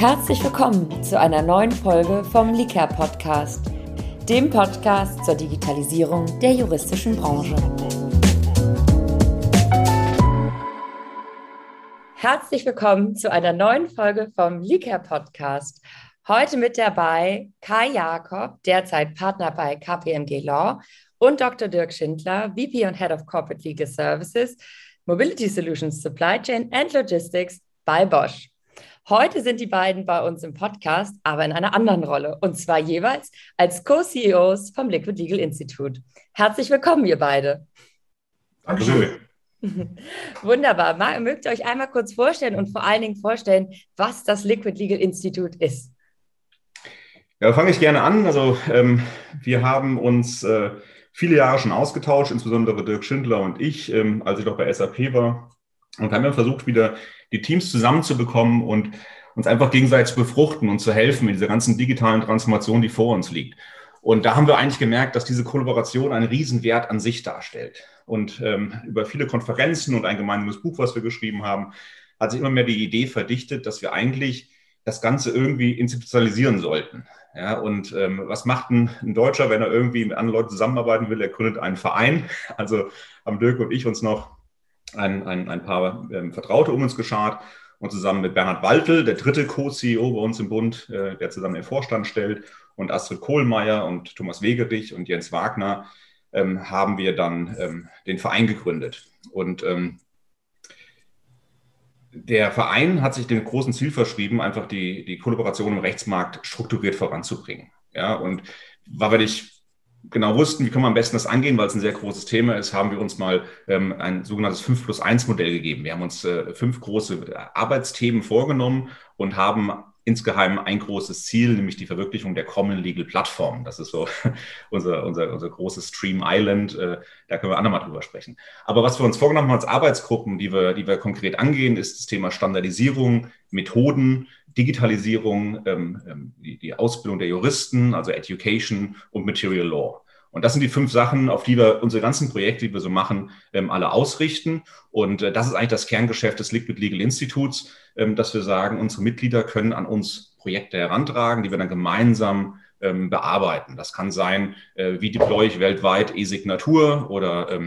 Herzlich willkommen zu einer neuen Folge vom Liker Podcast, dem Podcast zur Digitalisierung der juristischen Branche. Herzlich willkommen zu einer neuen Folge vom Liker Podcast. Heute mit dabei Kai Jakob, derzeit Partner bei KPMG Law, und Dr. Dirk Schindler, VP und Head of Corporate Legal Services, Mobility Solutions Supply Chain and Logistics bei Bosch. Heute sind die beiden bei uns im Podcast, aber in einer anderen Rolle, und zwar jeweils als Co-CEOs vom Liquid Legal Institute. Herzlich willkommen, ihr beide. Dankeschön. Wunderbar. Mögt ihr euch einmal kurz vorstellen und vor allen Dingen vorstellen, was das Liquid Legal Institute ist? Ja, fange ich gerne an. Also ähm, wir haben uns äh, viele Jahre schon ausgetauscht, insbesondere Dirk Schindler und ich, ähm, als ich noch bei SAP war. Und haben wir versucht, wieder die Teams zusammenzubekommen und uns einfach gegenseitig zu befruchten und zu helfen in dieser ganzen digitalen Transformation, die vor uns liegt. Und da haben wir eigentlich gemerkt, dass diese Kollaboration einen Riesenwert an sich darstellt. Und ähm, über viele Konferenzen und ein gemeinsames Buch, was wir geschrieben haben, hat sich immer mehr die Idee verdichtet, dass wir eigentlich das Ganze irgendwie institutionalisieren sollten. Ja, und ähm, was macht ein, ein, Deutscher, wenn er irgendwie mit anderen Leuten zusammenarbeiten will? Er gründet einen Verein. Also haben Dirk und ich uns noch ein, ein, ein paar ähm, Vertraute um uns geschart und zusammen mit Bernhard Waltel, der dritte Co-CEO bei uns im Bund, äh, der zusammen den Vorstand stellt, und Astrid Kohlmeier und Thomas Wegerich und Jens Wagner ähm, haben wir dann ähm, den Verein gegründet. Und ähm, der Verein hat sich dem großen Ziel verschrieben, einfach die, die Kollaboration im Rechtsmarkt strukturiert voranzubringen. Ja, und weil wir nicht genau wussten, wie können wir am besten das angehen, weil es ein sehr großes Thema ist, haben wir uns mal ähm, ein sogenanntes 5 plus 1 Modell gegeben. Wir haben uns äh, fünf große Arbeitsthemen vorgenommen und haben insgeheim ein großes Ziel, nämlich die Verwirklichung der Common Legal Plattform. Das ist so unser, unser, unser großes Stream Island. Äh, da können wir andermal drüber sprechen. Aber was wir uns vorgenommen haben als Arbeitsgruppen, die wir, die wir konkret angehen, ist das Thema Standardisierung, Methoden, Digitalisierung, ähm, ähm, die Ausbildung der Juristen, also Education und Material Law. Und das sind die fünf Sachen, auf die wir unsere ganzen Projekte, die wir so machen, ähm, alle ausrichten. Und äh, das ist eigentlich das Kerngeschäft des Liquid Legal Instituts, ähm, dass wir sagen, unsere Mitglieder können an uns Projekte herantragen, die wir dann gemeinsam ähm, bearbeiten. Das kann sein, äh, wie deploy ich weltweit E-Signatur oder äh,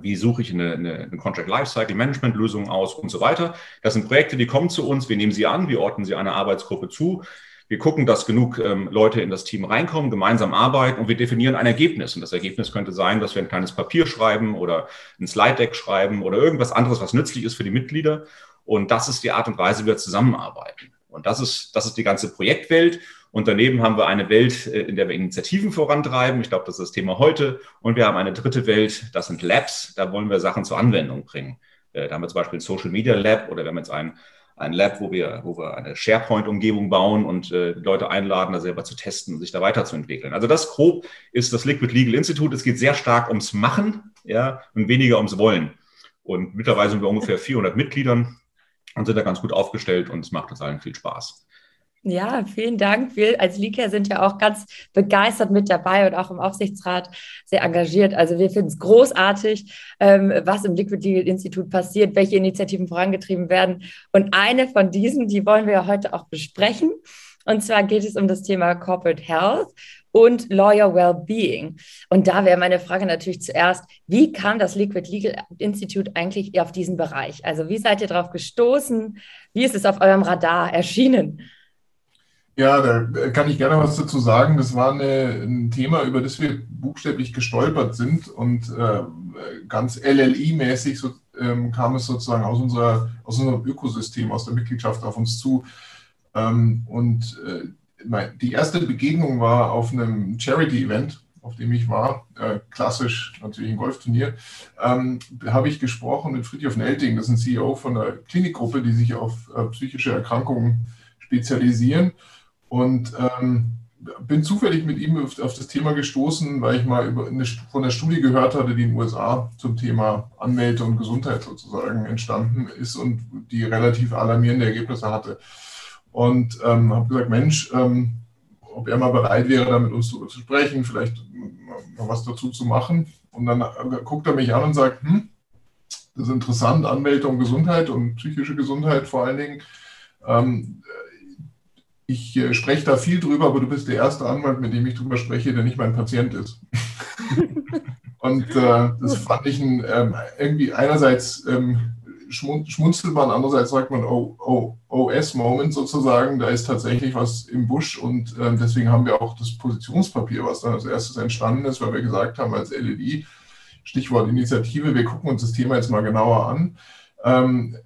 wie suche ich eine, eine, eine Contract Lifecycle Management Lösung aus und so weiter. Das sind Projekte, die kommen zu uns, wir nehmen sie an, wir ordnen sie einer Arbeitsgruppe zu wir gucken, dass genug ähm, Leute in das Team reinkommen, gemeinsam arbeiten und wir definieren ein Ergebnis. Und das Ergebnis könnte sein, dass wir ein kleines Papier schreiben oder ein Slide-Deck schreiben oder irgendwas anderes, was nützlich ist für die Mitglieder. Und das ist die Art und Weise, wie wir zusammenarbeiten. Und das ist, das ist die ganze Projektwelt. Und daneben haben wir eine Welt, äh, in der wir Initiativen vorantreiben. Ich glaube, das ist das Thema heute. Und wir haben eine dritte Welt, das sind Labs. Da wollen wir Sachen zur Anwendung bringen. Äh, da haben wir zum Beispiel ein Social Media Lab oder wir haben jetzt ein ein Lab, wo wir, wo wir eine SharePoint-Umgebung bauen und äh, Leute einladen, da selber zu testen und sich da weiterzuentwickeln. Also das grob ist das Liquid Legal Institute. Es geht sehr stark ums Machen ja, und weniger ums Wollen. Und mittlerweile sind wir ungefähr 400 Mitgliedern und sind da ganz gut aufgestellt und es macht uns allen viel Spaß. Ja, vielen Dank. Wir als Lika sind ja auch ganz begeistert mit dabei und auch im Aufsichtsrat sehr engagiert. Also wir finden es großartig, ähm, was im Liquid Legal Institut passiert, welche Initiativen vorangetrieben werden. Und eine von diesen, die wollen wir heute auch besprechen. Und zwar geht es um das Thema Corporate Health und Lawyer Wellbeing. Und da wäre meine Frage natürlich zuerst, wie kam das Liquid Legal Institute eigentlich auf diesen Bereich? Also wie seid ihr darauf gestoßen? Wie ist es auf eurem Radar erschienen? Ja, da kann ich gerne was dazu sagen. Das war eine, ein Thema, über das wir buchstäblich gestolpert sind und äh, ganz LLI-mäßig so, ähm, kam es sozusagen aus, unserer, aus unserem Ökosystem, aus der Mitgliedschaft auf uns zu. Ähm, und äh, die erste Begegnung war auf einem Charity-Event, auf dem ich war, äh, klassisch natürlich ein Golfturnier, ähm, habe ich gesprochen mit Friedhof Nelting, das ist ein CEO von einer Klinikgruppe, die sich auf äh, psychische Erkrankungen spezialisieren. Und ähm, bin zufällig mit ihm auf, auf, das Thema gestoßen, weil ich mal eine, von einer Studie gehört hatte, die in den USA zum Thema Anmeldung und Gesundheit sozusagen entstanden ist und die relativ alarmierende Ergebnisse hatte. Und ähm, habe gesagt, Mensch, ähm, ob er mal bereit wäre, da mit uns zu, zu sprechen, vielleicht mal was dazu zu machen. Und dann guckt er mich an und sagt, hm, das ist interessant, Anmeldung, Gesundheit und psychische Gesundheit vor allen Dingen. Ähm, ich äh, spreche da viel drüber, aber du bist der erste Anwalt, mit dem ich drüber spreche, der nicht mein Patient ist. Und äh, das fand ich ein, ähm, irgendwie einerseits ähm, schmunzelt man, andererseits sagt man oh, oh, OS-Moment sozusagen, da ist tatsächlich was im Busch und äh, deswegen haben wir auch das Positionspapier, was dann als erstes entstanden ist, weil wir gesagt haben als LED, Stichwort Initiative, wir gucken uns das Thema jetzt mal genauer an, ähm,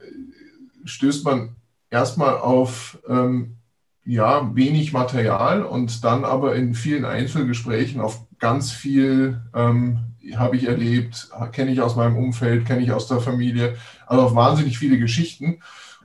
stößt man erstmal auf ähm, ja, wenig Material und dann aber in vielen Einzelgesprächen auf ganz viel ähm, habe ich erlebt, kenne ich aus meinem Umfeld, kenne ich aus der Familie, also auf wahnsinnig viele Geschichten.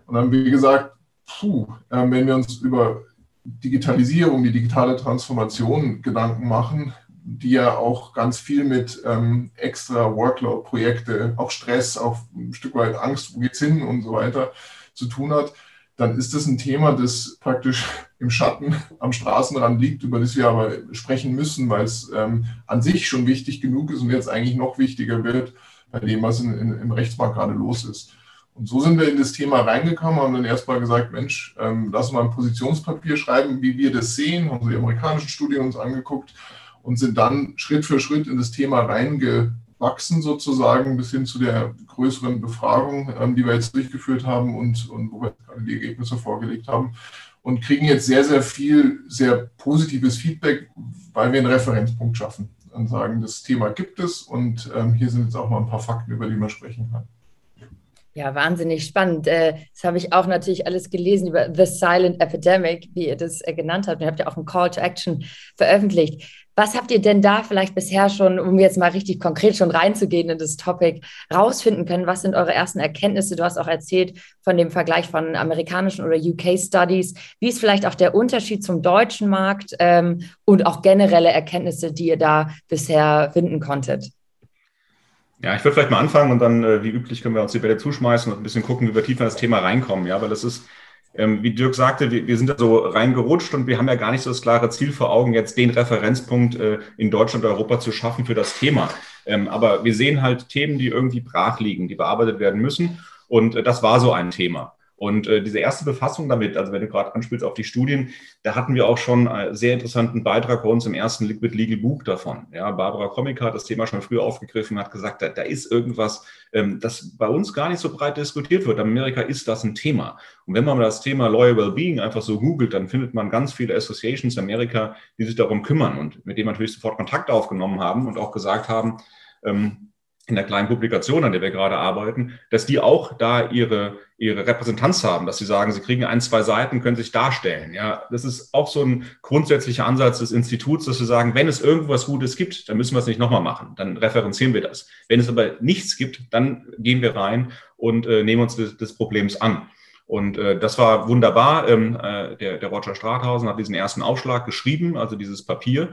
Und dann, wie gesagt, puh, äh, wenn wir uns über Digitalisierung, die digitale Transformation Gedanken machen, die ja auch ganz viel mit ähm, extra Workload-Projekte, auch Stress, auch ein Stück weit Angst, wo geht's hin und so weiter zu tun hat, dann ist das ein Thema, das praktisch im Schatten am Straßenrand liegt, über das wir aber sprechen müssen, weil es ähm, an sich schon wichtig genug ist und jetzt eigentlich noch wichtiger wird bei dem, was in, in, im Rechtsmarkt gerade los ist. Und so sind wir in das Thema reingekommen, haben dann erstmal gesagt, Mensch, ähm, lass mal ein Positionspapier schreiben, wie wir das sehen, haben so die amerikanischen Studien uns angeguckt und sind dann Schritt für Schritt in das Thema reingegangen wachsen sozusagen bis hin zu der größeren Befragung, ähm, die wir jetzt durchgeführt haben und, und wo wir gerade die Ergebnisse vorgelegt haben und kriegen jetzt sehr, sehr viel, sehr positives Feedback, weil wir einen Referenzpunkt schaffen und sagen, das Thema gibt es und ähm, hier sind jetzt auch mal ein paar Fakten, über die man sprechen kann. Ja, wahnsinnig spannend. Äh, das habe ich auch natürlich alles gelesen über The Silent Epidemic, wie ihr das äh, genannt habt. Ihr habt ja auch einen Call to Action veröffentlicht. Was habt ihr denn da vielleicht bisher schon, um jetzt mal richtig konkret schon reinzugehen in das Topic, rausfinden können? Was sind eure ersten Erkenntnisse? Du hast auch erzählt von dem Vergleich von amerikanischen oder UK Studies. Wie ist vielleicht auch der Unterschied zum deutschen Markt ähm, und auch generelle Erkenntnisse, die ihr da bisher finden konntet? Ja, ich würde vielleicht mal anfangen und dann, äh, wie üblich, können wir uns die Bälle zuschmeißen und ein bisschen gucken, wie wir tiefer in das Thema reinkommen. Ja, weil das ist ähm, wie Dirk sagte, wir, wir sind da so reingerutscht und wir haben ja gar nicht so das klare Ziel vor Augen, jetzt den Referenzpunkt äh, in Deutschland und Europa zu schaffen für das Thema. Ähm, aber wir sehen halt Themen, die irgendwie brach liegen, die bearbeitet werden müssen. Und äh, das war so ein Thema. Und äh, diese erste Befassung damit, also wenn du gerade anspielst auf die Studien, da hatten wir auch schon einen sehr interessanten Beitrag bei uns im ersten Liquid Legal Buch davon. Ja, Barbara Komika hat das Thema schon früher aufgegriffen, hat gesagt, da, da ist irgendwas, ähm, das bei uns gar nicht so breit diskutiert wird. In Amerika ist das ein Thema. Und wenn man das Thema Lawyer Wellbeing einfach so googelt, dann findet man ganz viele Associations in Amerika, die sich darum kümmern und mit denen natürlich sofort Kontakt aufgenommen haben und auch gesagt haben, ähm, in der kleinen Publikation, an der wir gerade arbeiten, dass die auch da ihre, ihre Repräsentanz haben, dass sie sagen, sie kriegen ein, zwei Seiten, können sich darstellen. Ja, das ist auch so ein grundsätzlicher Ansatz des Instituts, dass wir sagen, wenn es irgendwas Gutes gibt, dann müssen wir es nicht nochmal machen. Dann referenzieren wir das. Wenn es aber nichts gibt, dann gehen wir rein und äh, nehmen uns des, des Problems an. Und äh, das war wunderbar. Ähm, äh, der, der Roger Strathausen hat diesen ersten Aufschlag geschrieben, also dieses Papier.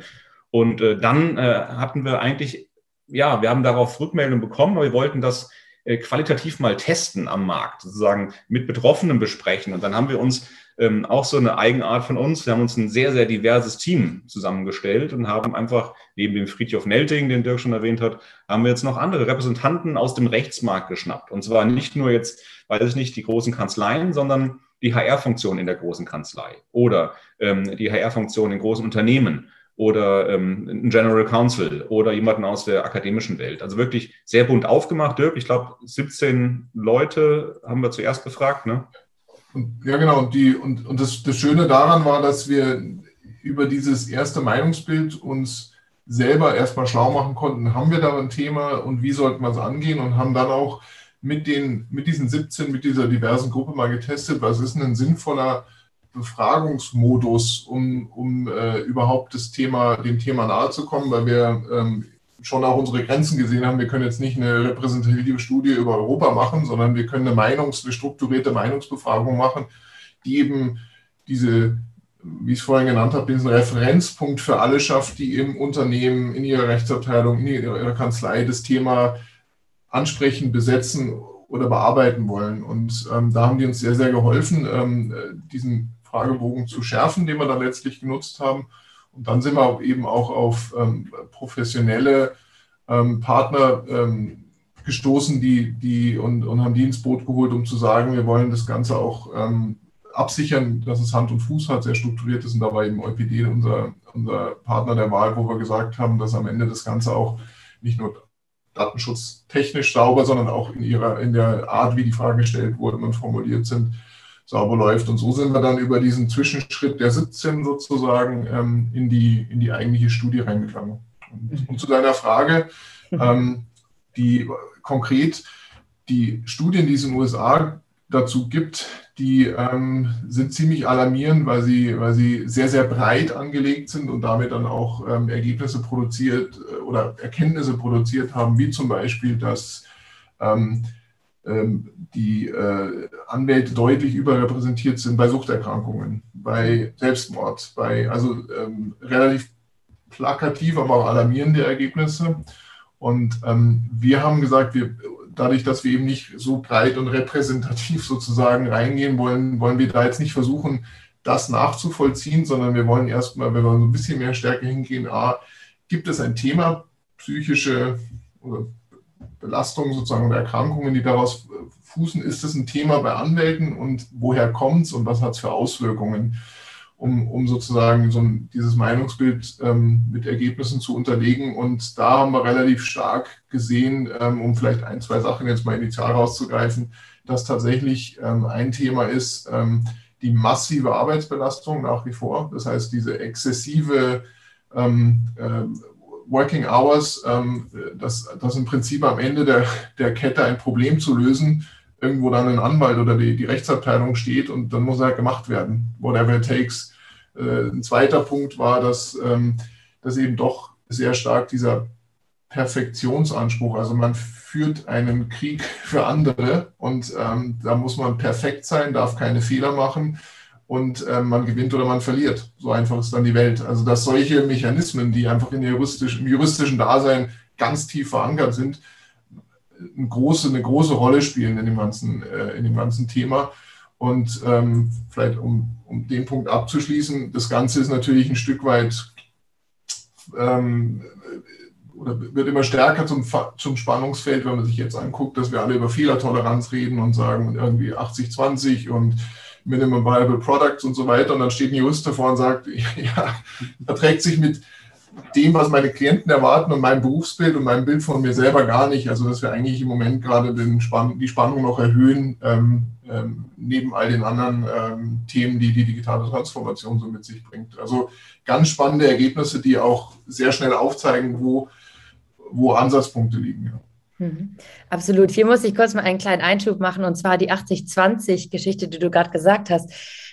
Und äh, dann äh, hatten wir eigentlich ja, wir haben darauf Rückmeldungen bekommen, aber wir wollten das äh, qualitativ mal testen am Markt, sozusagen mit Betroffenen besprechen. Und dann haben wir uns ähm, auch so eine Eigenart von uns, wir haben uns ein sehr, sehr diverses Team zusammengestellt und haben einfach neben dem Friedhof Nelting, den Dirk schon erwähnt hat, haben wir jetzt noch andere Repräsentanten aus dem Rechtsmarkt geschnappt. Und zwar nicht nur jetzt, weiß ich nicht, die großen Kanzleien, sondern die HR-Funktion in der großen Kanzlei oder ähm, die HR-Funktion in großen Unternehmen oder ähm, ein General Counsel oder jemanden aus der akademischen Welt. Also wirklich sehr bunt aufgemacht, Dirk. Ich glaube, 17 Leute haben wir zuerst befragt, ne? Ja, genau. Und, die, und, und das, das Schöne daran war, dass wir über dieses erste Meinungsbild uns selber erstmal schlau machen konnten, haben wir da ein Thema und wie sollten wir es angehen und haben dann auch mit, den, mit diesen 17, mit dieser diversen Gruppe mal getestet, was ist ein sinnvoller Befragungsmodus, um, um äh, überhaupt das Thema, dem Thema nahe zu kommen, weil wir ähm, schon auch unsere Grenzen gesehen haben. Wir können jetzt nicht eine repräsentative Studie über Europa machen, sondern wir können eine Meinungs-, eine strukturierte Meinungsbefragung machen, die eben diese, wie ich es vorhin genannt habe, diesen Referenzpunkt für alle schafft, die im Unternehmen, in ihrer Rechtsabteilung, in ihrer Kanzlei das Thema ansprechen, besetzen oder bearbeiten wollen. Und ähm, da haben die uns sehr, sehr geholfen, ähm, diesen Fragebogen zu schärfen, den wir dann letztlich genutzt haben. Und dann sind wir eben auch auf ähm, professionelle ähm, Partner ähm, gestoßen, die, die und, und haben die ins Boot geholt, um zu sagen, wir wollen das Ganze auch ähm, absichern, dass es Hand und Fuß hat, sehr strukturiert ist. Und da war eben EuPD unser, unser Partner der Wahl, wo wir gesagt haben, dass am Ende das Ganze auch nicht nur datenschutztechnisch sauber, sondern auch in ihrer, in der Art, wie die Fragen gestellt wurden und formuliert sind, sauber läuft. Und so sind wir dann über diesen Zwischenschritt der 17 sozusagen ähm, in, die, in die eigentliche Studie reingegangen. Und, und zu deiner Frage, ähm, die konkret die Studien, die es in den USA dazu gibt, die ähm, sind ziemlich alarmierend, weil sie, weil sie sehr, sehr breit angelegt sind und damit dann auch ähm, Ergebnisse produziert äh, oder Erkenntnisse produziert haben, wie zum Beispiel, dass ähm, die äh, Anwälte deutlich überrepräsentiert sind bei Suchterkrankungen, bei Selbstmord, bei also ähm, relativ plakativ, aber auch alarmierende Ergebnisse. Und ähm, wir haben gesagt, wir, dadurch, dass wir eben nicht so breit und repräsentativ sozusagen reingehen wollen, wollen wir da jetzt nicht versuchen, das nachzuvollziehen, sondern wir wollen erstmal, wenn wir so ein bisschen mehr Stärke hingehen, A, gibt es ein Thema, psychische oder Belastungen sozusagen oder Erkrankungen, die daraus fußen, ist es ein Thema bei Anwälten und woher kommt es und was hat es für Auswirkungen? um, um sozusagen so ein, dieses Meinungsbild ähm, mit Ergebnissen zu unterlegen. Und da haben wir relativ stark gesehen, ähm, um vielleicht ein, zwei Sachen jetzt mal initial rauszugreifen, dass tatsächlich ähm, ein Thema ist, ähm, die massive Arbeitsbelastung nach wie vor. Das heißt, diese exzessive ähm, äh, Working Hours, ähm, das, das im Prinzip am Ende der, der Kette ein Problem zu lösen, irgendwo dann ein Anwalt oder die, die Rechtsabteilung steht und dann muss er gemacht werden, whatever it takes. Äh, ein zweiter Punkt war, dass, ähm, dass eben doch sehr stark dieser Perfektionsanspruch, also man führt einen Krieg für andere und ähm, da muss man perfekt sein, darf keine Fehler machen und ähm, man gewinnt oder man verliert. So einfach ist dann die Welt. Also dass solche Mechanismen, die einfach in juristisch, im juristischen Dasein ganz tief verankert sind, eine große, eine große Rolle spielen in dem ganzen, äh, in dem ganzen Thema. Und ähm, vielleicht um, um den Punkt abzuschließen, das Ganze ist natürlich ein Stück weit ähm, oder wird immer stärker zum, zum Spannungsfeld, wenn man sich jetzt anguckt, dass wir alle über Fehlertoleranz reden und sagen irgendwie 80-20 und Minimum Viable Products und so weiter. Und dann steht ein Jurist davor und sagt, ja, verträgt sich mit dem, was meine Klienten erwarten und meinem Berufsbild und meinem Bild von mir selber gar nicht. Also dass wir eigentlich im Moment gerade Spann die Spannung noch erhöhen, ähm, ähm, neben all den anderen ähm, Themen, die die digitale Transformation so mit sich bringt. Also ganz spannende Ergebnisse, die auch sehr schnell aufzeigen, wo, wo Ansatzpunkte liegen. Ja. Mhm. Absolut. Hier muss ich kurz mal einen kleinen Einschub machen, und zwar die 80-20-Geschichte, die du gerade gesagt hast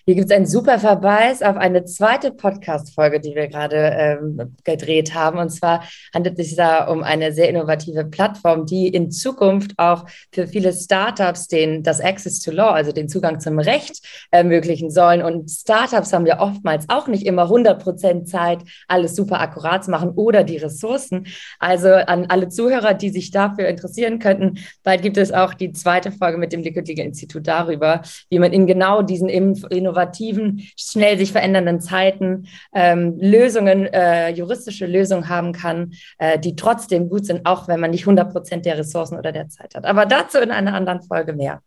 hier gibt es einen super Verweis auf eine zweite Podcast-Folge, die wir gerade ähm, gedreht haben. Und zwar handelt es sich da um eine sehr innovative Plattform, die in Zukunft auch für viele Startups den, das Access to Law, also den Zugang zum Recht, ermöglichen sollen. Und Startups haben ja oftmals auch nicht immer 100 Prozent Zeit, alles super akkurat zu machen oder die Ressourcen. Also an alle Zuhörer, die sich dafür interessieren könnten, bald gibt es auch die zweite Folge mit dem Liquid Legal Institut darüber, wie man in genau diesen innovativen innovativen, schnell sich verändernden Zeiten ähm, Lösungen, äh, juristische Lösungen haben kann, äh, die trotzdem gut sind, auch wenn man nicht 100 Prozent der Ressourcen oder der Zeit hat. Aber dazu in einer anderen Folge mehr.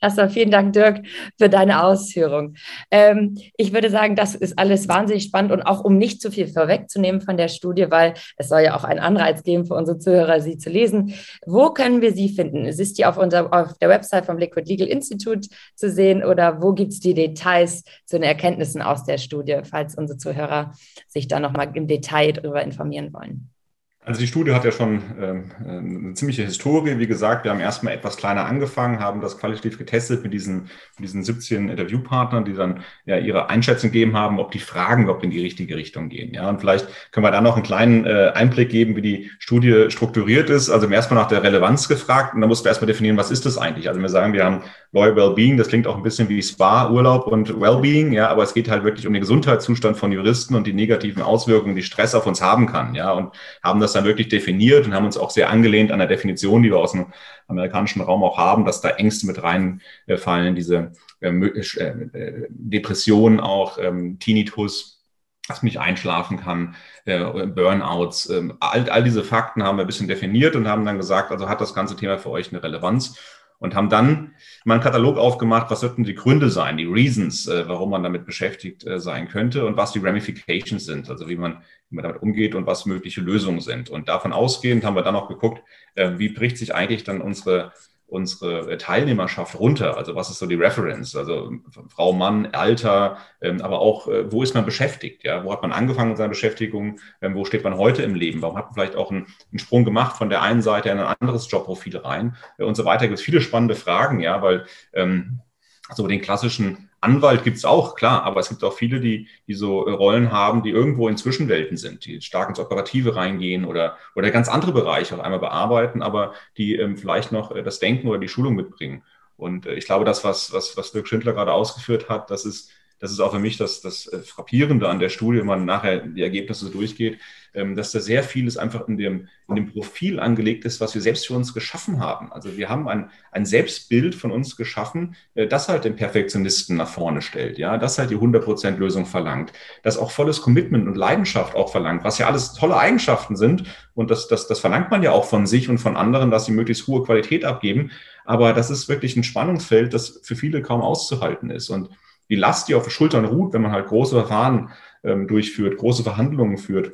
Erstmal vielen Dank, Dirk, für deine Ausführung. Ähm, ich würde sagen, das ist alles wahnsinnig spannend und auch um nicht zu viel vorwegzunehmen von der Studie, weil es soll ja auch einen Anreiz geben für unsere Zuhörer, sie zu lesen. Wo können wir sie finden? Ist die auf, unser, auf der Website vom Liquid Legal Institute zu sehen oder wo gibt es die Details? Details zu den Erkenntnissen aus der Studie, falls unsere Zuhörer sich da nochmal im Detail darüber informieren wollen. Also die Studie hat ja schon ähm, eine ziemliche Historie. Wie gesagt, wir haben erstmal etwas kleiner angefangen, haben das qualitativ getestet mit diesen, mit diesen 17 Interviewpartnern, die dann ja ihre Einschätzung gegeben haben, ob die Fragen überhaupt in die richtige Richtung gehen. Ja, und vielleicht können wir da noch einen kleinen äh, Einblick geben, wie die Studie strukturiert ist. Also erstmal nach der Relevanz gefragt und dann mussten wir erstmal definieren, was ist das eigentlich? Also wir sagen, wir haben Loyal Wellbeing, das klingt auch ein bisschen wie Spa, Urlaub und Wellbeing, ja, aber es geht halt wirklich um den Gesundheitszustand von Juristen und die negativen Auswirkungen, die Stress auf uns haben kann, ja, und haben das dann wirklich definiert und haben uns auch sehr angelehnt an der Definition, die wir aus dem amerikanischen Raum auch haben, dass da Ängste mit reinfallen, diese äh, äh, Depressionen auch, ähm, Tinnitus, dass man nicht einschlafen kann, äh, Burnouts, ähm, all, all diese Fakten haben wir ein bisschen definiert und haben dann gesagt, also hat das ganze Thema für euch eine Relevanz und haben dann mal einen Katalog aufgemacht, was sollten die Gründe sein, die Reasons, äh, warum man damit beschäftigt äh, sein könnte und was die Ramifications sind, also wie man, wie man damit umgeht und was mögliche Lösungen sind. Und davon ausgehend haben wir dann auch geguckt, äh, wie bricht sich eigentlich dann unsere unsere Teilnehmerschaft runter? Also was ist so die Reference? Also Frau, Mann, Alter, ähm, aber auch, äh, wo ist man beschäftigt? Ja, wo hat man angefangen mit seiner Beschäftigung? Ähm, wo steht man heute im Leben? Warum hat man vielleicht auch einen, einen Sprung gemacht von der einen Seite in ein anderes Jobprofil rein äh, und so weiter? Gibt es viele spannende Fragen, ja, weil ähm, so den klassischen Anwalt gibt es auch, klar, aber es gibt auch viele, die, die so Rollen haben, die irgendwo in Zwischenwelten sind, die stark ins Operative reingehen oder, oder ganz andere Bereiche auf einmal bearbeiten, aber die ähm, vielleicht noch äh, das Denken oder die Schulung mitbringen. Und äh, ich glaube, das, was, was, was Dirk Schindler gerade ausgeführt hat, das ist das ist auch für mich das, das äh, Frappierende an der Studie, wenn man nachher die Ergebnisse durchgeht, ähm, dass da sehr vieles einfach in dem, in dem Profil angelegt ist, was wir selbst für uns geschaffen haben. Also wir haben ein, ein Selbstbild von uns geschaffen, äh, das halt den Perfektionisten nach vorne stellt, ja, das halt die 100% Lösung verlangt, das auch volles Commitment und Leidenschaft auch verlangt, was ja alles tolle Eigenschaften sind und das, das, das verlangt man ja auch von sich und von anderen, dass sie möglichst hohe Qualität abgeben. Aber das ist wirklich ein Spannungsfeld, das für viele kaum auszuhalten ist. Und die Last, die auf den Schultern ruht, wenn man halt große Verfahren ähm, durchführt, große Verhandlungen führt,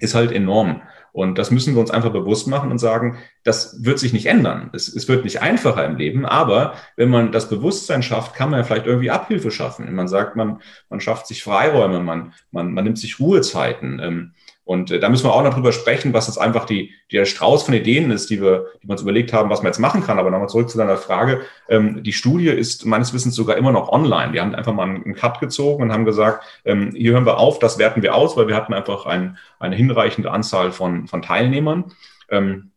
ist halt enorm. Und das müssen wir uns einfach bewusst machen und sagen, das wird sich nicht ändern. Es, es, wird nicht einfacher im Leben, aber wenn man das Bewusstsein schafft, kann man ja vielleicht irgendwie Abhilfe schaffen. Man sagt, man, man schafft sich Freiräume, man, man, man nimmt sich Ruhezeiten. Ähm, und äh, da müssen wir auch noch drüber sprechen, was jetzt einfach die, der Strauß von Ideen ist, die wir, die wir uns überlegt haben, was man jetzt machen kann. Aber nochmal zurück zu deiner Frage. Ähm, die Studie ist meines Wissens sogar immer noch online. Wir haben einfach mal einen Cut gezogen und haben gesagt, ähm, hier hören wir auf, das werten wir aus, weil wir hatten einfach ein, eine hinreichende Anzahl von, von Teilnehmern. Ähm,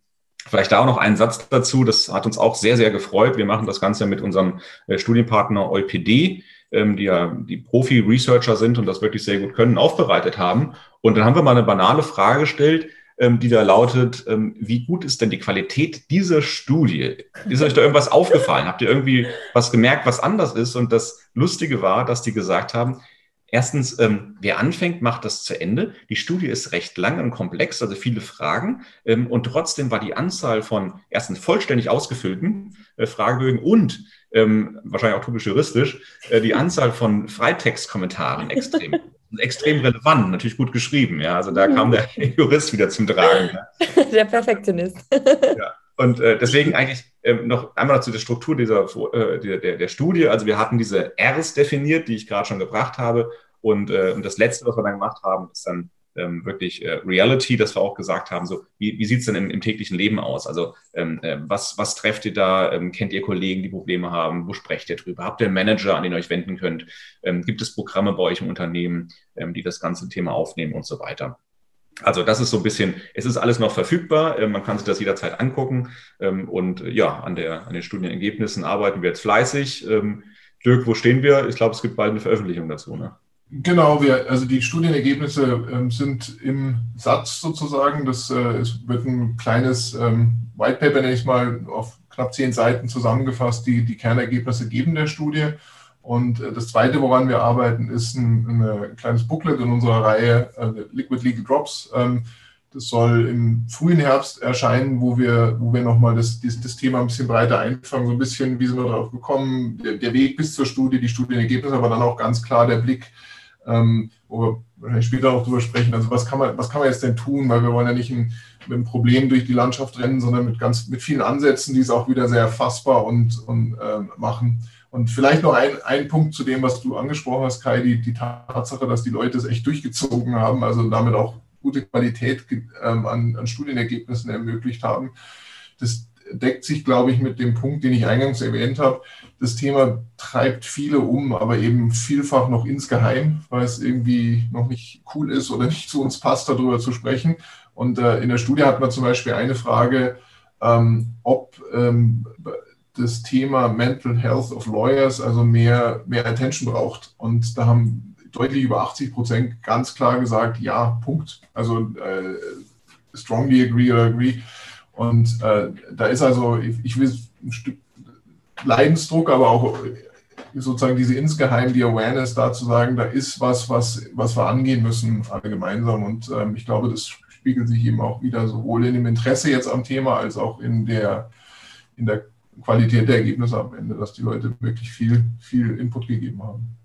Vielleicht da auch noch einen Satz dazu. Das hat uns auch sehr, sehr gefreut. Wir machen das Ganze mit unserem äh, Studienpartner EuPD ähm, die ja die Profi-Researcher sind und das wirklich sehr gut können, aufbereitet haben. Und dann haben wir mal eine banale Frage gestellt, ähm, die da lautet, ähm, wie gut ist denn die Qualität dieser Studie? Ist euch da irgendwas aufgefallen? Habt ihr irgendwie was gemerkt, was anders ist? Und das Lustige war, dass die gesagt haben, Erstens, ähm, wer anfängt, macht das zu Ende. Die Studie ist recht lang und komplex, also viele Fragen. Ähm, und trotzdem war die Anzahl von erstens vollständig ausgefüllten äh, Fragebögen und ähm, wahrscheinlich auch typisch juristisch, äh, die Anzahl von Freitextkommentaren extrem, extrem relevant, natürlich gut geschrieben. Ja, also da kam der Jurist wieder zum Tragen. Ja. Der Perfektionist. Ja. Und äh, deswegen eigentlich ähm, noch einmal zu der Struktur dieser, äh, der, der, der Studie. Also wir hatten diese Rs definiert, die ich gerade schon gebracht habe. Und, äh, und das Letzte, was wir dann gemacht haben, ist dann ähm, wirklich äh, Reality, dass wir auch gesagt haben, so wie, wie sieht es denn im, im, täglichen Leben aus? Also ähm, äh, was, was trefft ihr da? Ähm, kennt ihr Kollegen, die Probleme haben? Wo sprecht ihr drüber? Habt ihr einen Manager, an den ihr euch wenden könnt? Ähm, gibt es Programme bei euch im Unternehmen, ähm, die das ganze Thema aufnehmen und so weiter? Also das ist so ein bisschen, es ist alles noch verfügbar, äh, man kann sich das jederzeit angucken ähm, und äh, ja, an, der, an den Studienergebnissen arbeiten wir jetzt fleißig. Dirk, wo stehen wir? Ich glaube, es gibt bald eine Veröffentlichung dazu. Ne? Genau, wir, also die Studienergebnisse ähm, sind im Satz sozusagen. Das äh, es wird ein kleines ähm, White Paper, nenne ich mal, auf knapp zehn Seiten zusammengefasst, die die Kernergebnisse geben der Studie. Und äh, das Zweite, woran wir arbeiten, ist ein, ein kleines Booklet in unserer Reihe äh, Liquid Legal Drops. Ähm, das soll im frühen Herbst erscheinen, wo wir, wo wir nochmal das, das, das Thema ein bisschen breiter einfangen, so ein bisschen, wie sind wir darauf gekommen, der, der Weg bis zur Studie, die Studienergebnisse, aber dann auch ganz klar der Blick ähm, wo wir wahrscheinlich später auch drüber sprechen. Also was kann man, was kann man jetzt denn tun? Weil wir wollen ja nicht ein, mit einem Problem durch die Landschaft rennen, sondern mit ganz, mit vielen Ansätzen, die es auch wieder sehr fassbar und, und äh, machen. Und vielleicht noch ein, ein Punkt zu dem, was du angesprochen hast, Kai, die, die Tatsache, dass die Leute es echt durchgezogen haben, also damit auch gute Qualität ähm, an, an Studienergebnissen ermöglicht haben. Das deckt sich, glaube ich, mit dem Punkt, den ich eingangs erwähnt habe. Das Thema treibt viele um, aber eben vielfach noch insgeheim, weil es irgendwie noch nicht cool ist oder nicht zu uns passt, darüber zu sprechen. Und äh, in der Studie hat man zum Beispiel eine Frage, ähm, ob ähm, das Thema Mental Health of Lawyers also mehr, mehr Attention braucht. Und da haben deutlich über 80 Prozent ganz klar gesagt, ja, Punkt. Also äh, strongly agree or agree. Und äh, da ist also, ich, ich will ein Stück Leidensdruck, aber auch sozusagen diese insgeheim die Awareness da zu sagen, da ist was, was, was wir angehen müssen, alle gemeinsam. Und ähm, ich glaube, das spiegelt sich eben auch wieder sowohl in dem Interesse jetzt am Thema als auch in der, in der Qualität der Ergebnisse am Ende, dass die Leute wirklich viel, viel Input gegeben haben.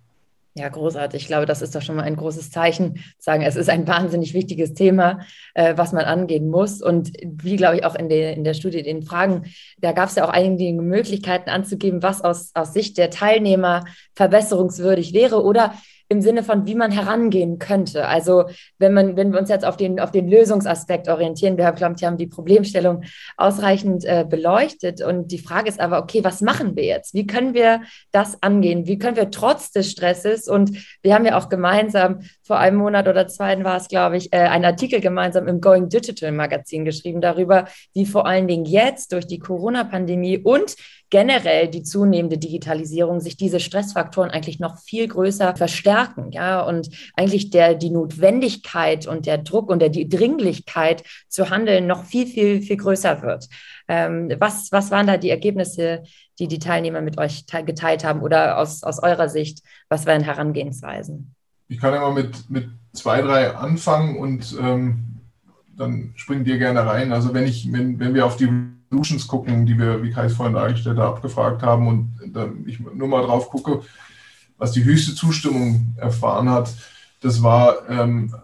Ja, großartig. Ich glaube, das ist doch schon mal ein großes Zeichen, sagen, es ist ein wahnsinnig wichtiges Thema, äh, was man angehen muss. Und wie, glaube ich, auch in der, in der Studie, den Fragen, da gab es ja auch einige Möglichkeiten anzugeben, was aus, aus Sicht der Teilnehmer verbesserungswürdig wäre oder im Sinne von, wie man herangehen könnte. Also wenn man, wenn wir uns jetzt auf den, auf den Lösungsaspekt orientieren, wir haben, glaube ich, haben die Problemstellung ausreichend äh, beleuchtet. Und die Frage ist aber, okay, was machen wir jetzt? Wie können wir das angehen? Wie können wir trotz des Stresses und wir haben ja auch gemeinsam vor einem Monat oder zwei war es, glaube ich, äh, einen Artikel gemeinsam im Going Digital Magazin geschrieben darüber, wie vor allen Dingen jetzt durch die Corona-Pandemie und generell die zunehmende Digitalisierung sich diese Stressfaktoren eigentlich noch viel größer verstärken, ja, und eigentlich der, die Notwendigkeit und der Druck und der, die Dringlichkeit zu handeln noch viel, viel, viel größer wird. Ähm, was, was waren da die Ergebnisse, die die Teilnehmer mit euch geteilt haben oder aus, aus eurer Sicht, was wären Herangehensweisen? Ich kann mal mit, mit zwei, drei anfangen und ähm, dann springt dir gerne rein. Also wenn ich, wenn, wenn wir auf die Solutions gucken, die wir, wie Kai es vorhin dargestellt hat, abgefragt haben und dann ich nur mal drauf gucke, was die höchste Zustimmung erfahren hat, das war ähm,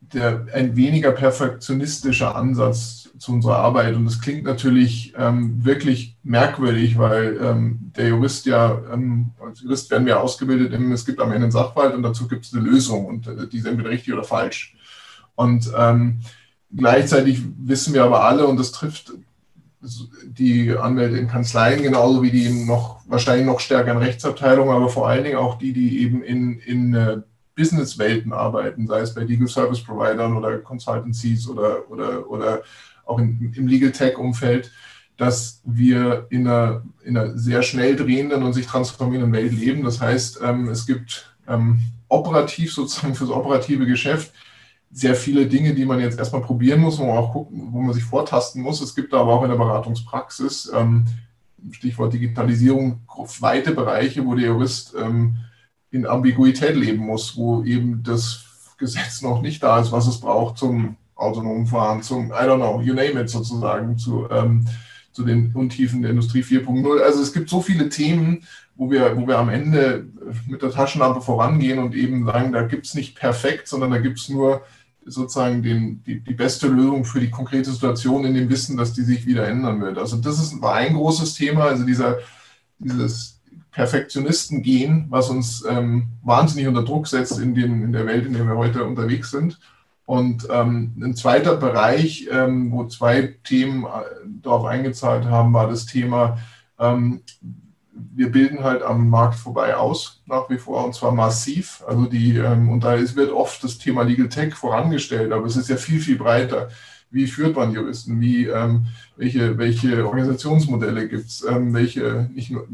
der, ein weniger perfektionistischer Ansatz zu unserer Arbeit. Und das klingt natürlich ähm, wirklich merkwürdig, weil ähm, der Jurist ja, ähm, als Jurist werden wir ausgebildet, im, es gibt am Ende einen Sachverhalt und dazu gibt es eine Lösung und äh, die ist entweder richtig oder falsch. Und ähm, gleichzeitig wissen wir aber alle, und das trifft die Anwälte in Kanzleien, genauso wie die noch wahrscheinlich noch stärker in Rechtsabteilungen, aber vor allen Dingen auch die, die eben in, in äh, Businesswelten arbeiten, sei es bei Legal Service Providern oder Consultancies oder, oder, oder auch in, im Legal Tech-Umfeld, dass wir in einer, in einer sehr schnell drehenden und sich transformierenden Welt leben. Das heißt, ähm, es gibt ähm, operativ sozusagen fürs operative Geschäft sehr viele Dinge, die man jetzt erstmal probieren muss, wo man auch gucken, wo man sich vortasten muss. Es gibt aber auch in der Beratungspraxis, ähm, Stichwort Digitalisierung, weite Bereiche, wo der Jurist ähm, in Ambiguität leben muss, wo eben das Gesetz noch nicht da ist, was es braucht zum autonomen Fahren, zum, I don't know, you name it sozusagen, zu, ähm, zu den Untiefen der Industrie 4.0. Also es gibt so viele Themen, wo wir, wo wir am Ende mit der Taschenlampe vorangehen und eben sagen, da gibt es nicht perfekt, sondern da gibt es nur sozusagen den, die, die beste Lösung für die konkrete Situation in dem Wissen, dass die sich wieder ändern wird. Also das ist, war ein großes Thema, also dieser, dieses Perfektionisten-Gehen, was uns ähm, wahnsinnig unter Druck setzt in, dem, in der Welt, in der wir heute unterwegs sind. Und ähm, ein zweiter Bereich, ähm, wo zwei Themen äh, darauf eingezahlt haben, war das Thema, ähm, wir bilden halt am Markt vorbei aus, nach wie vor, und zwar massiv. Also die, ähm, und da ist, wird oft das Thema Legal Tech vorangestellt, aber es ist ja viel, viel breiter. Wie führt man Juristen? Wie, ähm, welche, welche Organisationsmodelle gibt es? Ähm, welche, nicht nur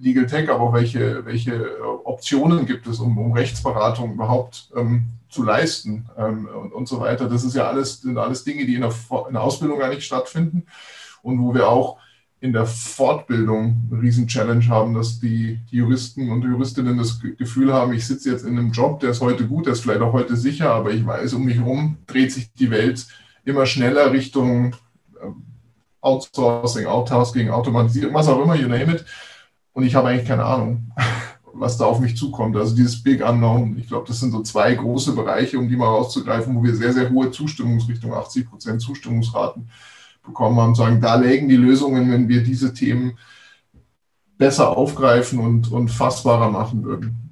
Legal Tech, aber auch welche, welche Optionen gibt es, um, um Rechtsberatung überhaupt ähm, zu leisten ähm, und, und so weiter. Das ist ja alles, sind alles Dinge, die in der, in der Ausbildung gar nicht stattfinden und wo wir auch in der Fortbildung eine Riesen-Challenge haben, dass die, die, Juristen und Juristinnen das Gefühl haben, ich sitze jetzt in einem Job, der ist heute gut, der ist vielleicht auch heute sicher, aber ich weiß, um mich herum dreht sich die Welt immer schneller Richtung ähm, Outsourcing, Outtasking, Automatisierung, was auch immer, you name it. Und ich habe eigentlich keine Ahnung, was da auf mich zukommt. Also dieses Big Unknown, ich glaube, das sind so zwei große Bereiche, um die mal rauszugreifen, wo wir sehr, sehr hohe Zustimmungsrichtung, 80 Prozent Zustimmungsraten bekommen haben, sagen, da lägen die Lösungen, wenn wir diese Themen besser aufgreifen und, und fassbarer machen würden.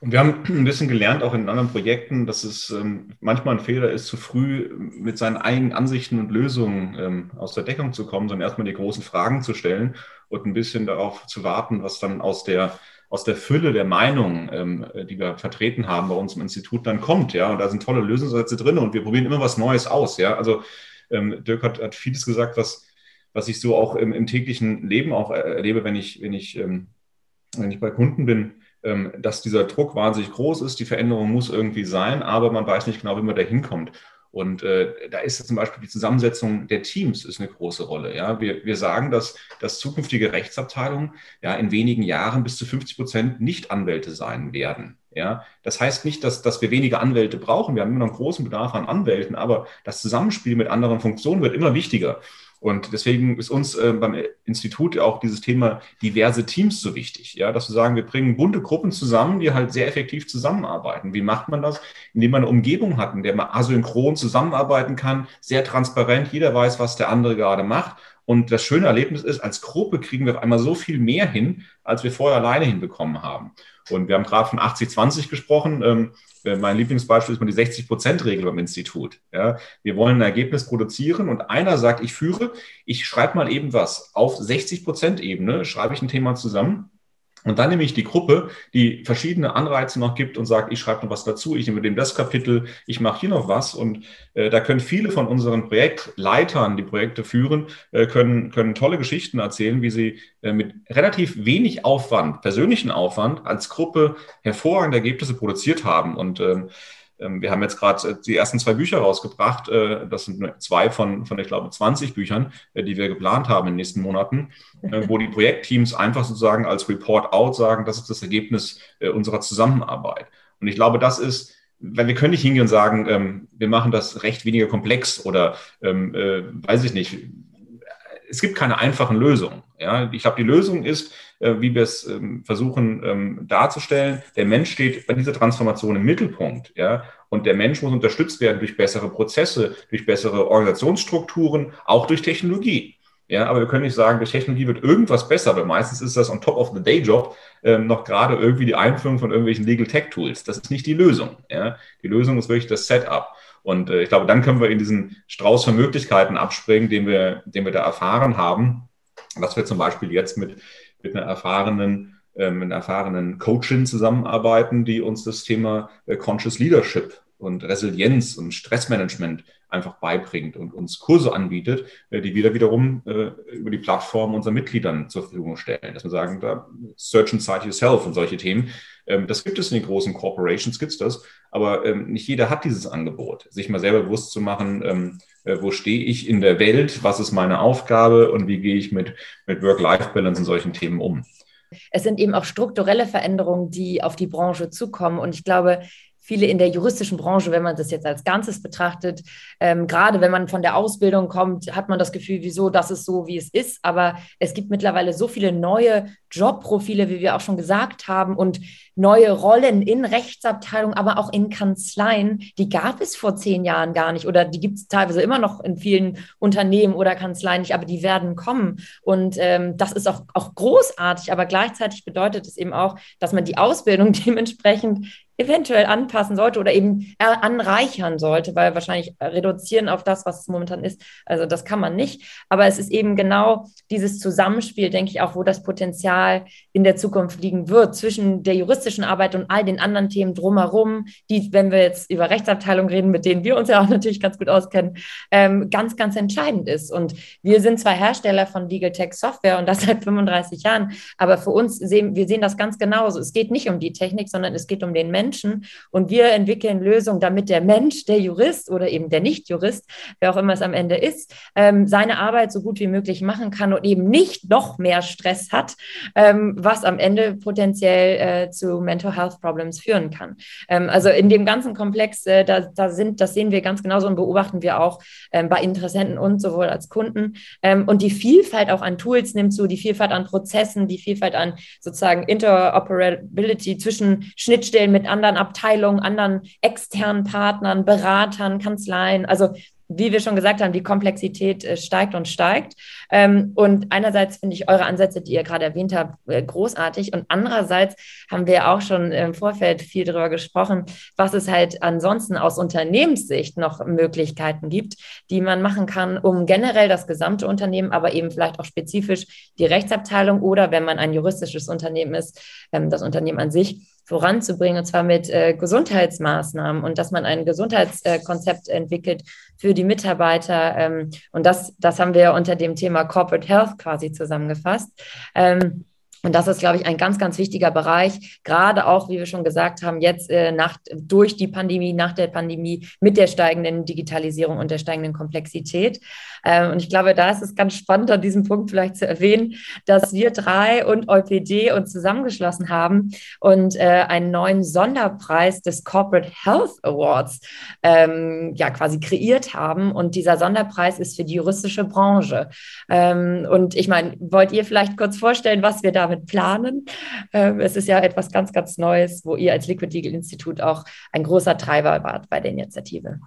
Und wir haben ein bisschen gelernt, auch in anderen Projekten, dass es ähm, manchmal ein Fehler ist, zu früh mit seinen eigenen Ansichten und Lösungen ähm, aus der Deckung zu kommen, sondern erstmal die großen Fragen zu stellen und ein bisschen darauf zu warten, was dann aus der, aus der Fülle der Meinungen, ähm, die wir vertreten haben bei uns im Institut, dann kommt. Ja, und da sind tolle Lösungsansätze drin und wir probieren immer was Neues aus. Ja, also ähm, Dirk hat, hat vieles gesagt, was, was ich so auch im, im täglichen Leben auch erlebe, wenn ich, wenn ich, ähm, wenn ich bei Kunden bin, ähm, dass dieser Druck wahnsinnig groß ist, die Veränderung muss irgendwie sein, aber man weiß nicht genau, wie man da hinkommt. Und äh, da ist zum Beispiel die Zusammensetzung der Teams ist eine große Rolle. Ja? Wir, wir sagen, dass, dass zukünftige Rechtsabteilungen ja in wenigen Jahren bis zu 50 Prozent nicht Anwälte sein werden. Ja, das heißt nicht, dass, dass wir weniger Anwälte brauchen. Wir haben immer noch einen großen Bedarf an Anwälten, aber das Zusammenspiel mit anderen Funktionen wird immer wichtiger. Und deswegen ist uns äh, beim Institut auch dieses Thema diverse Teams so wichtig, ja, dass wir sagen, wir bringen bunte Gruppen zusammen, die halt sehr effektiv zusammenarbeiten. Wie macht man das? Indem man eine Umgebung hat, in der man asynchron zusammenarbeiten kann, sehr transparent, jeder weiß, was der andere gerade macht. Und das schöne Erlebnis ist, als Gruppe kriegen wir auf einmal so viel mehr hin, als wir vorher alleine hinbekommen haben. Und wir haben gerade von 80-20 gesprochen. Ähm, äh, mein Lieblingsbeispiel ist mal die 60-Prozent-Regel beim Institut. Ja, wir wollen ein Ergebnis produzieren und einer sagt, ich führe, ich schreibe mal eben was. Auf 60-Prozent-Ebene schreibe ich ein Thema zusammen und dann nehme ich die Gruppe, die verschiedene Anreize noch gibt und sagt, ich schreibe noch was dazu, ich nehme dem das Kapitel, ich mache hier noch was. Und äh, da können viele von unseren Projektleitern, die Projekte führen, äh, können, können tolle Geschichten erzählen, wie sie äh, mit relativ wenig Aufwand, persönlichen Aufwand, als Gruppe hervorragende Ergebnisse produziert haben. Und ähm, wir haben jetzt gerade äh, die ersten zwei Bücher rausgebracht. Äh, das sind zwei von, von ich glaube, 20 Büchern, äh, die wir geplant haben in den nächsten Monaten, wo die Projektteams einfach sozusagen als Report out sagen, das ist das Ergebnis unserer Zusammenarbeit. Und ich glaube, das ist, weil wir können nicht hingehen und sagen, ähm, wir machen das recht weniger komplex oder ähm, weiß ich nicht. Es gibt keine einfachen Lösungen. Ja, ich glaube, die Lösung ist, wie wir es versuchen darzustellen. Der Mensch steht bei dieser Transformation im Mittelpunkt. Ja, und der Mensch muss unterstützt werden durch bessere Prozesse, durch bessere Organisationsstrukturen, auch durch Technologie. Ja, aber wir können nicht sagen, durch Technologie wird irgendwas besser, weil meistens ist das on top of the day job ähm, noch gerade irgendwie die Einführung von irgendwelchen Legal Tech Tools. Das ist nicht die Lösung. Ja, die Lösung ist wirklich das Setup. Und äh, ich glaube, dann können wir in diesen Strauß von Möglichkeiten abspringen, den wir, den wir da erfahren haben. Dass wir zum Beispiel jetzt mit, mit einer erfahrenen äh, mit erfahrenen Coachin zusammenarbeiten, die uns das Thema äh, Conscious Leadership und Resilienz und Stressmanagement einfach beibringt und uns Kurse anbietet, äh, die wir wiederum über die Plattform unseren Mitgliedern zur Verfügung stellen. Dass wir sagen, da Search Inside Yourself und solche Themen. Ähm, das gibt es in den großen Corporations, gibt es das, aber ähm, nicht jeder hat dieses Angebot, sich mal selber bewusst zu machen, ähm, äh, wo stehe ich in der Welt, was ist meine Aufgabe und wie gehe ich mit, mit Work-Life-Balance und solchen Themen um. Es sind eben auch strukturelle Veränderungen, die auf die Branche zukommen. Und ich glaube, viele in der juristischen Branche, wenn man das jetzt als Ganzes betrachtet, ähm, gerade wenn man von der Ausbildung kommt, hat man das Gefühl, wieso, das ist so, wie es ist. Aber es gibt mittlerweile so viele neue Jobprofile, wie wir auch schon gesagt haben, und neue Rollen in Rechtsabteilungen, aber auch in Kanzleien, die gab es vor zehn Jahren gar nicht oder die gibt es teilweise immer noch in vielen Unternehmen oder Kanzleien nicht, aber die werden kommen. Und ähm, das ist auch, auch großartig, aber gleichzeitig bedeutet es eben auch, dass man die Ausbildung dementsprechend eventuell anpassen sollte oder eben anreichern sollte, weil wahrscheinlich reduzieren auf das, was es momentan ist, also das kann man nicht. Aber es ist eben genau dieses Zusammenspiel, denke ich auch, wo das Potenzial in der Zukunft liegen wird zwischen der juristischen Arbeit und all den anderen Themen drumherum, die, wenn wir jetzt über Rechtsabteilung reden, mit denen wir uns ja auch natürlich ganz gut auskennen, ähm, ganz, ganz entscheidend ist. Und wir sind zwar Hersteller von Legal Tech Software und das seit 35 Jahren, aber für uns sehen wir sehen das ganz genauso. Es geht nicht um die Technik, sondern es geht um den Menschen. Menschen und wir entwickeln Lösungen, damit der Mensch, der Jurist oder eben der Nicht-Jurist, wer auch immer es am Ende ist, ähm, seine Arbeit so gut wie möglich machen kann und eben nicht noch mehr Stress hat, ähm, was am Ende potenziell äh, zu Mental Health Problems führen kann. Ähm, also in dem ganzen Komplex, äh, da, da sind, das sehen wir ganz genauso und beobachten wir auch ähm, bei Interessenten und sowohl als Kunden. Ähm, und die Vielfalt auch an Tools nimmt zu, die Vielfalt an Prozessen, die Vielfalt an sozusagen Interoperability zwischen Schnittstellen mit anderen anderen Abteilungen, anderen externen Partnern, Beratern, Kanzleien. Also wie wir schon gesagt haben, die Komplexität äh, steigt und steigt. Ähm, und einerseits finde ich eure Ansätze, die ihr gerade erwähnt habt, äh, großartig. Und andererseits haben wir auch schon im Vorfeld viel darüber gesprochen, was es halt ansonsten aus Unternehmenssicht noch Möglichkeiten gibt, die man machen kann, um generell das gesamte Unternehmen, aber eben vielleicht auch spezifisch die Rechtsabteilung oder wenn man ein juristisches Unternehmen ist, ähm, das Unternehmen an sich voranzubringen, und zwar mit äh, Gesundheitsmaßnahmen und dass man ein Gesundheitskonzept äh, entwickelt für die Mitarbeiter. Ähm, und das, das haben wir unter dem Thema Corporate Health quasi zusammengefasst. Ähm, Und das ist, glaube ich, ein ganz, ganz wichtiger Bereich, gerade auch, wie wir schon gesagt haben, jetzt äh, nach, durch die Pandemie, nach der Pandemie, mit der steigenden Digitalisierung und der steigenden Komplexität. Ähm, und ich glaube, da ist es ganz spannend, an diesem Punkt vielleicht zu erwähnen, dass wir drei und EuPD uns zusammengeschlossen haben und äh, einen neuen Sonderpreis des Corporate Health Awards ähm, ja quasi kreiert haben. Und dieser Sonderpreis ist für die juristische Branche. Ähm, und ich meine, wollt ihr vielleicht kurz vorstellen, was wir damit damit planen. Ähm, es ist ja etwas ganz, ganz Neues, wo ihr als Liquid Legal Institut auch ein großer Treiber wart bei der Initiative.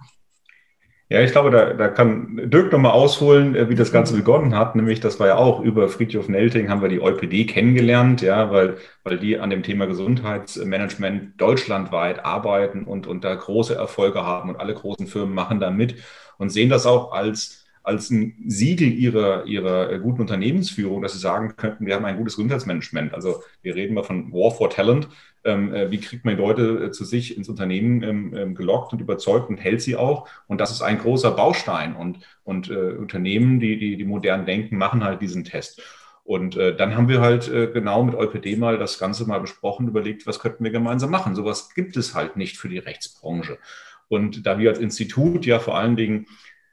Ja, ich glaube, da, da kann Dirk nochmal ausholen, äh, wie das Ganze begonnen hat. Nämlich, das war ja auch über Friedhof Nelting haben wir die EuPD kennengelernt, ja, weil, weil die an dem Thema Gesundheitsmanagement deutschlandweit arbeiten und, und da große Erfolge haben und alle großen Firmen machen da mit und sehen das auch als als ein Siegel ihrer, ihrer äh, guten Unternehmensführung, dass sie sagen könnten, wir haben ein gutes Gesundheitsmanagement. Also wir reden mal von War for Talent. Ähm, äh, wie kriegt man die Leute äh, zu sich ins Unternehmen ähm, ähm, gelockt und überzeugt und hält sie auch? Und das ist ein großer Baustein. Und, und äh, Unternehmen, die, die, die modern denken, machen halt diesen Test. Und äh, dann haben wir halt äh, genau mit EuPD mal das Ganze mal besprochen, überlegt, was könnten wir gemeinsam machen. Sowas gibt es halt nicht für die Rechtsbranche. Und da wir als Institut ja vor allen Dingen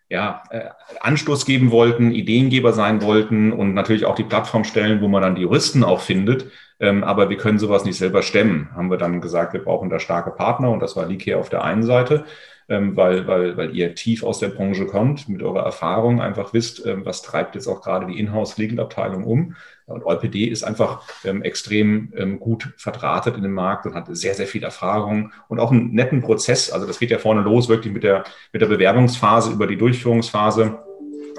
ja, äh, Anstoß geben wollten, Ideengeber sein wollten und natürlich auch die Plattform stellen, wo man dann die Juristen auch findet. Ähm, aber wir können sowas nicht selber stemmen. Haben wir dann gesagt, wir brauchen da starke Partner und das war Leakcare auf der einen Seite, weil, weil, weil ihr tief aus der Branche kommt, mit eurer Erfahrung einfach wisst, ähm, was treibt jetzt auch gerade die Inhouse-Legal-Abteilung um. Und EuPD ist einfach ähm, extrem ähm, gut verdrahtet in dem Markt und hat sehr, sehr viel Erfahrung und auch einen netten Prozess. Also das geht ja vorne los, wirklich mit der, mit der Bewerbungsphase über die Durchführungsphase ähm,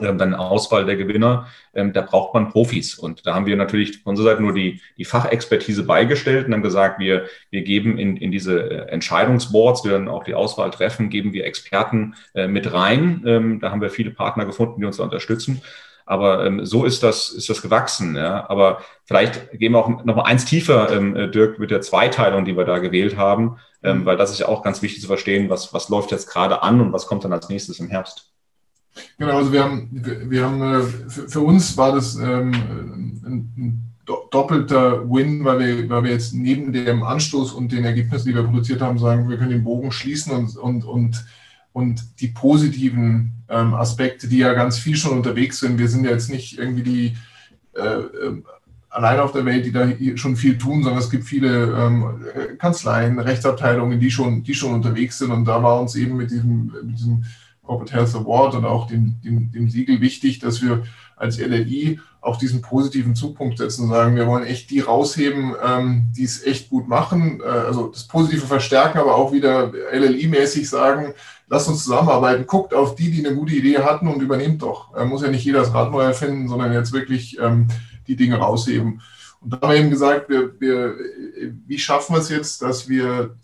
dann Auswahl der Gewinner, ähm, da braucht man Profis. Und da haben wir natürlich von unserer Seite nur die, die Fachexpertise beigestellt und dann gesagt, wir, wir geben in, in diese äh, Entscheidungsboards, die dann auch die Auswahl treffen, geben wir Experten äh, mit rein. Ähm, da haben wir viele Partner gefunden, die uns da unterstützen. Aber ähm, so ist das, ist das gewachsen. Ja? Aber vielleicht gehen wir auch noch mal eins tiefer, ähm, äh, Dirk, mit der Zweiteilung, die wir da gewählt haben, ähm, mhm. weil das ist ja auch ganz wichtig zu verstehen, was, was läuft jetzt gerade an und was kommt dann als nächstes im Herbst. Genau, also wir haben, wir, haben äh, für, uns war das ähm, ein, doppelter Win, weil wir, weil wir jetzt neben dem Anstoß und den Ergebnissen, die wir produziert haben, sagen, wir können den Bogen schließen und, und, und und die positiven ähm, Aspekte, die ja ganz viel schon unterwegs sind. Wir sind ja jetzt nicht irgendwie die äh, äh, allein auf der Welt, die da schon viel tun, sondern es gibt viele ähm, Kanzleien, Rechtsabteilungen, die schon, die schon unterwegs sind. Und da war uns eben mit diesem, mit diesem Corporate Health Award und auch dem, dem, dem Siegel wichtig, dass wir als LLI auch diesen positiven Zugpunkt setzen und sagen, wir wollen echt die rausheben, ähm, die es echt gut machen, äh, also das Positive verstärken, aber auch wieder LLI-mäßig sagen, lasst uns zusammenarbeiten, guckt auf die, die eine gute Idee hatten und übernehmt doch. Äh, muss ja nicht jeder das Rad neu erfinden, sondern jetzt wirklich ähm, die Dinge rausheben. Und da haben wir eben gesagt, wir, wir, wie schaffen wir es jetzt, dass wir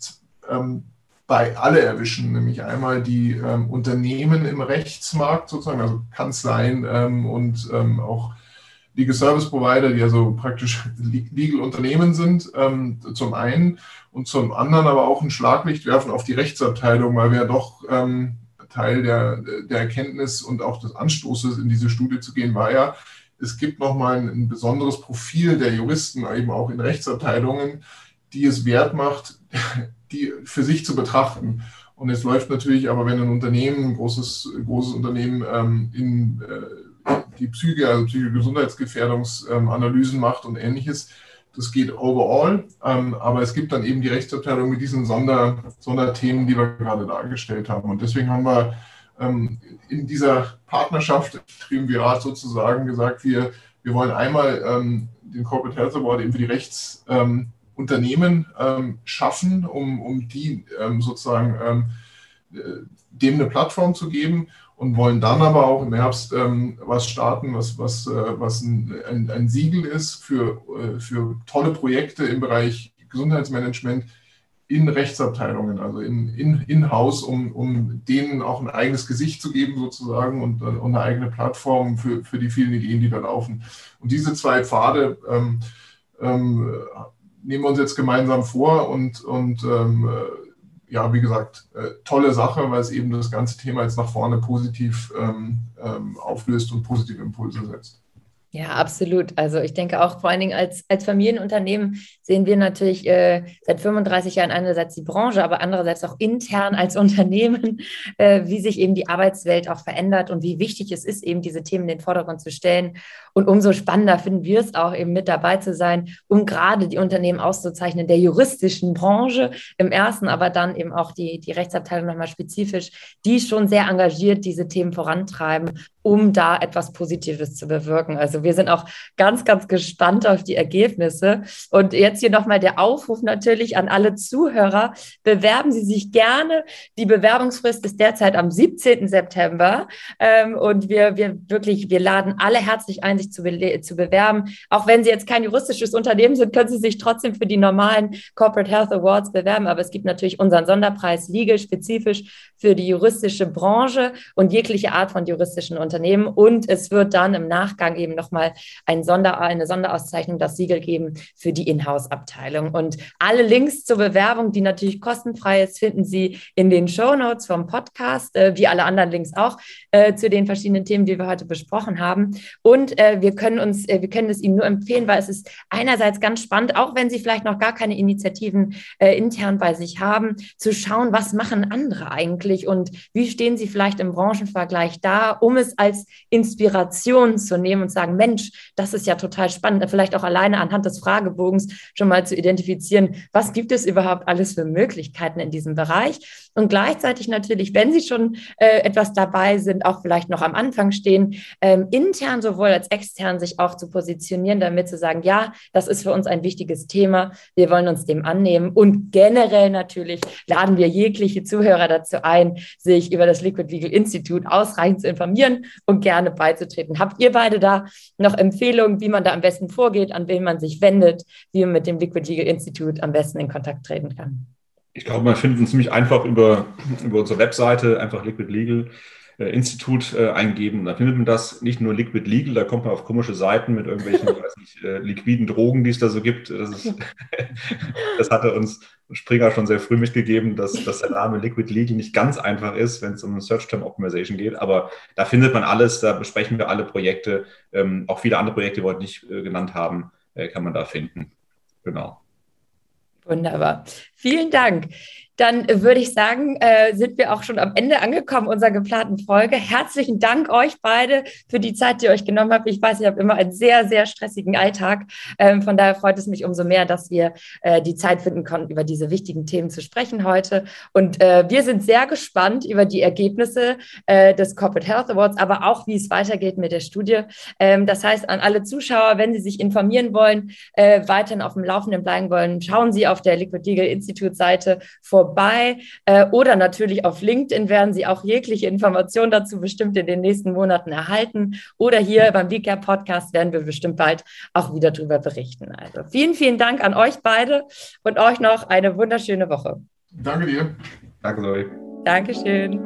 ähm, bei alle erwischen, nämlich einmal die ähm, Unternehmen im Rechtsmarkt sozusagen, also Kanzleien ähm, und ähm, auch Legal Service Provider, die also praktisch Legal Unternehmen sind, ähm, zum einen und zum anderen aber auch ein Schlaglicht werfen auf die Rechtsabteilung, weil wir ja doch ähm, Teil der, der Erkenntnis und auch des Anstoßes in diese Studie zu gehen war ja, es gibt nochmal ein, ein besonderes Profil der Juristen eben auch in Rechtsabteilungen, die es wert macht, die für sich zu betrachten. Und es läuft natürlich aber, wenn ein Unternehmen, ein großes, großes Unternehmen ähm, in äh, die Psyche, also Gesundheitsgefährdungsanalysen ähm, macht und ähnliches, das geht overall. Ähm, aber es gibt dann eben die Rechtsabteilung mit diesen Sonder, Sonderthemen, die wir gerade dargestellt haben. Und deswegen haben wir ähm, in dieser Partnerschaft, Triumvirat sozusagen, gesagt, wir, wir wollen einmal ähm, den Corporate Health Award eben für die Rechts ähm, Unternehmen ähm, schaffen, um, um die ähm, sozusagen ähm, äh, dem eine Plattform zu geben und wollen dann aber auch im Herbst ähm, was starten, was, was, äh, was ein, ein, ein, Siegel ist für, äh, für tolle Projekte im Bereich Gesundheitsmanagement in Rechtsabteilungen, also in, in, in-house, um, um denen auch ein eigenes Gesicht zu geben sozusagen und, äh, und eine eigene Plattform für, für die vielen Ideen, die da laufen. Und diese zwei Pfade ähm, ähm, nehmen wir uns jetzt gemeinsam vor und, und ähm, äh, ja, wie gesagt, äh, tolle Sache, weil es eben das ganze Thema jetzt nach vorne positiv ähm, ähm, auflöst und positive Impulse setzt. Ja, absolut. Also ich denke auch vor allen Dingen als, als Familienunternehmen sehen wir natürlich äh, seit 35 Jahren einerseits die Branche, aber andererseits auch intern als Unternehmen, äh, wie sich eben die Arbeitswelt auch verändert und wie wichtig es ist, eben diese Themen in den Vordergrund zu stellen. Und umso spannender finden wir es auch, eben mit dabei zu sein, um gerade die Unternehmen auszuzeichnen der juristischen Branche im ersten, aber dann eben auch die, die Rechtsabteilung nochmal spezifisch, die schon sehr engagiert diese Themen vorantreiben um da etwas Positives zu bewirken. Also wir sind auch ganz, ganz gespannt auf die Ergebnisse. Und jetzt hier nochmal der Aufruf natürlich an alle Zuhörer. Bewerben Sie sich gerne. Die Bewerbungsfrist ist derzeit am 17. September. Ähm, und wir, wir wirklich, wir laden alle herzlich ein, sich zu, zu bewerben. Auch wenn Sie jetzt kein juristisches Unternehmen sind, können Sie sich trotzdem für die normalen Corporate Health Awards bewerben. Aber es gibt natürlich unseren Sonderpreis Legal spezifisch für die juristische Branche und jegliche Art von juristischen Unternehmen. Unternehmen. Und es wird dann im Nachgang eben nochmal ein Sonder, eine Sonderauszeichnung, das Siegel geben für die Inhouse-Abteilung. Und alle Links zur Bewerbung, die natürlich kostenfrei ist, finden Sie in den Show Notes vom Podcast, äh, wie alle anderen Links auch, äh, zu den verschiedenen Themen, die wir heute besprochen haben. Und äh, wir können uns, äh, wir können es Ihnen nur empfehlen, weil es ist einerseits ganz spannend, auch wenn Sie vielleicht noch gar keine Initiativen äh, intern bei sich haben, zu schauen, was machen andere eigentlich und wie stehen Sie vielleicht im Branchenvergleich da, um es als Inspiration zu nehmen und sagen, Mensch, das ist ja total spannend, vielleicht auch alleine anhand des Fragebogens schon mal zu identifizieren, was gibt es überhaupt alles für Möglichkeiten in diesem Bereich. Und gleichzeitig natürlich, wenn Sie schon äh, etwas dabei sind, auch vielleicht noch am Anfang stehen, ähm, intern sowohl als extern sich auch zu positionieren, damit zu sagen, ja, das ist für uns ein wichtiges Thema, wir wollen uns dem annehmen. Und generell natürlich laden wir jegliche Zuhörer dazu ein, sich über das Liquid Legal Institute ausreichend zu informieren und gerne beizutreten. Habt ihr beide da noch Empfehlungen, wie man da am besten vorgeht, an wen man sich wendet, wie man mit dem Liquid Legal Institute am besten in Kontakt treten kann? Ich glaube, man findet uns ziemlich einfach über, über unsere Webseite, einfach Liquid Legal äh, Institut äh, eingeben. Da findet man das nicht nur Liquid Legal, da kommt man auf komische Seiten mit irgendwelchen weiß nicht, äh, liquiden Drogen, die es da so gibt. Das, ist, das hatte uns Springer schon sehr früh mitgegeben, dass, dass der Name Liquid Legal nicht ganz einfach ist, wenn es um Search Term Optimization geht. Aber da findet man alles, da besprechen wir alle Projekte, ähm, auch viele andere Projekte, die wir heute nicht äh, genannt haben, äh, kann man da finden. Genau. Wunderbar. Vielen Dank. Dann würde ich sagen, äh, sind wir auch schon am Ende angekommen unserer geplanten Folge. Herzlichen Dank euch beide für die Zeit, die ihr euch genommen habt. Ich weiß, ihr habt immer einen sehr, sehr stressigen Alltag. Ähm, von daher freut es mich umso mehr, dass wir äh, die Zeit finden konnten, über diese wichtigen Themen zu sprechen heute. Und äh, wir sind sehr gespannt über die Ergebnisse äh, des Corporate Health Awards, aber auch, wie es weitergeht mit der Studie. Ähm, das heißt, an alle Zuschauer, wenn Sie sich informieren wollen, äh, weiterhin auf dem Laufenden bleiben wollen, schauen Sie auf der Liquid Legal Institute Seite vor vorbei äh, oder natürlich auf LinkedIn werden Sie auch jegliche Informationen dazu bestimmt in den nächsten Monaten erhalten oder hier beim WeCare Podcast werden wir bestimmt bald auch wieder darüber berichten. Also vielen, vielen Dank an euch beide und euch noch eine wunderschöne Woche. Danke dir. Danke, Zoe. Dankeschön.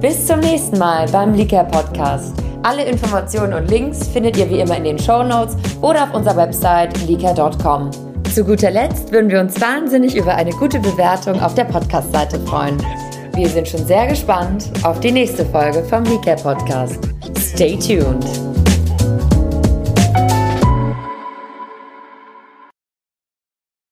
Bis zum nächsten Mal beim Leaker Podcast. Alle Informationen und Links findet ihr wie immer in den Show Notes oder auf unserer Website leaker.com. Zu guter Letzt würden wir uns wahnsinnig über eine gute Bewertung auf der Podcast-Seite freuen. Wir sind schon sehr gespannt auf die nächste Folge vom WeCare Podcast. Stay tuned!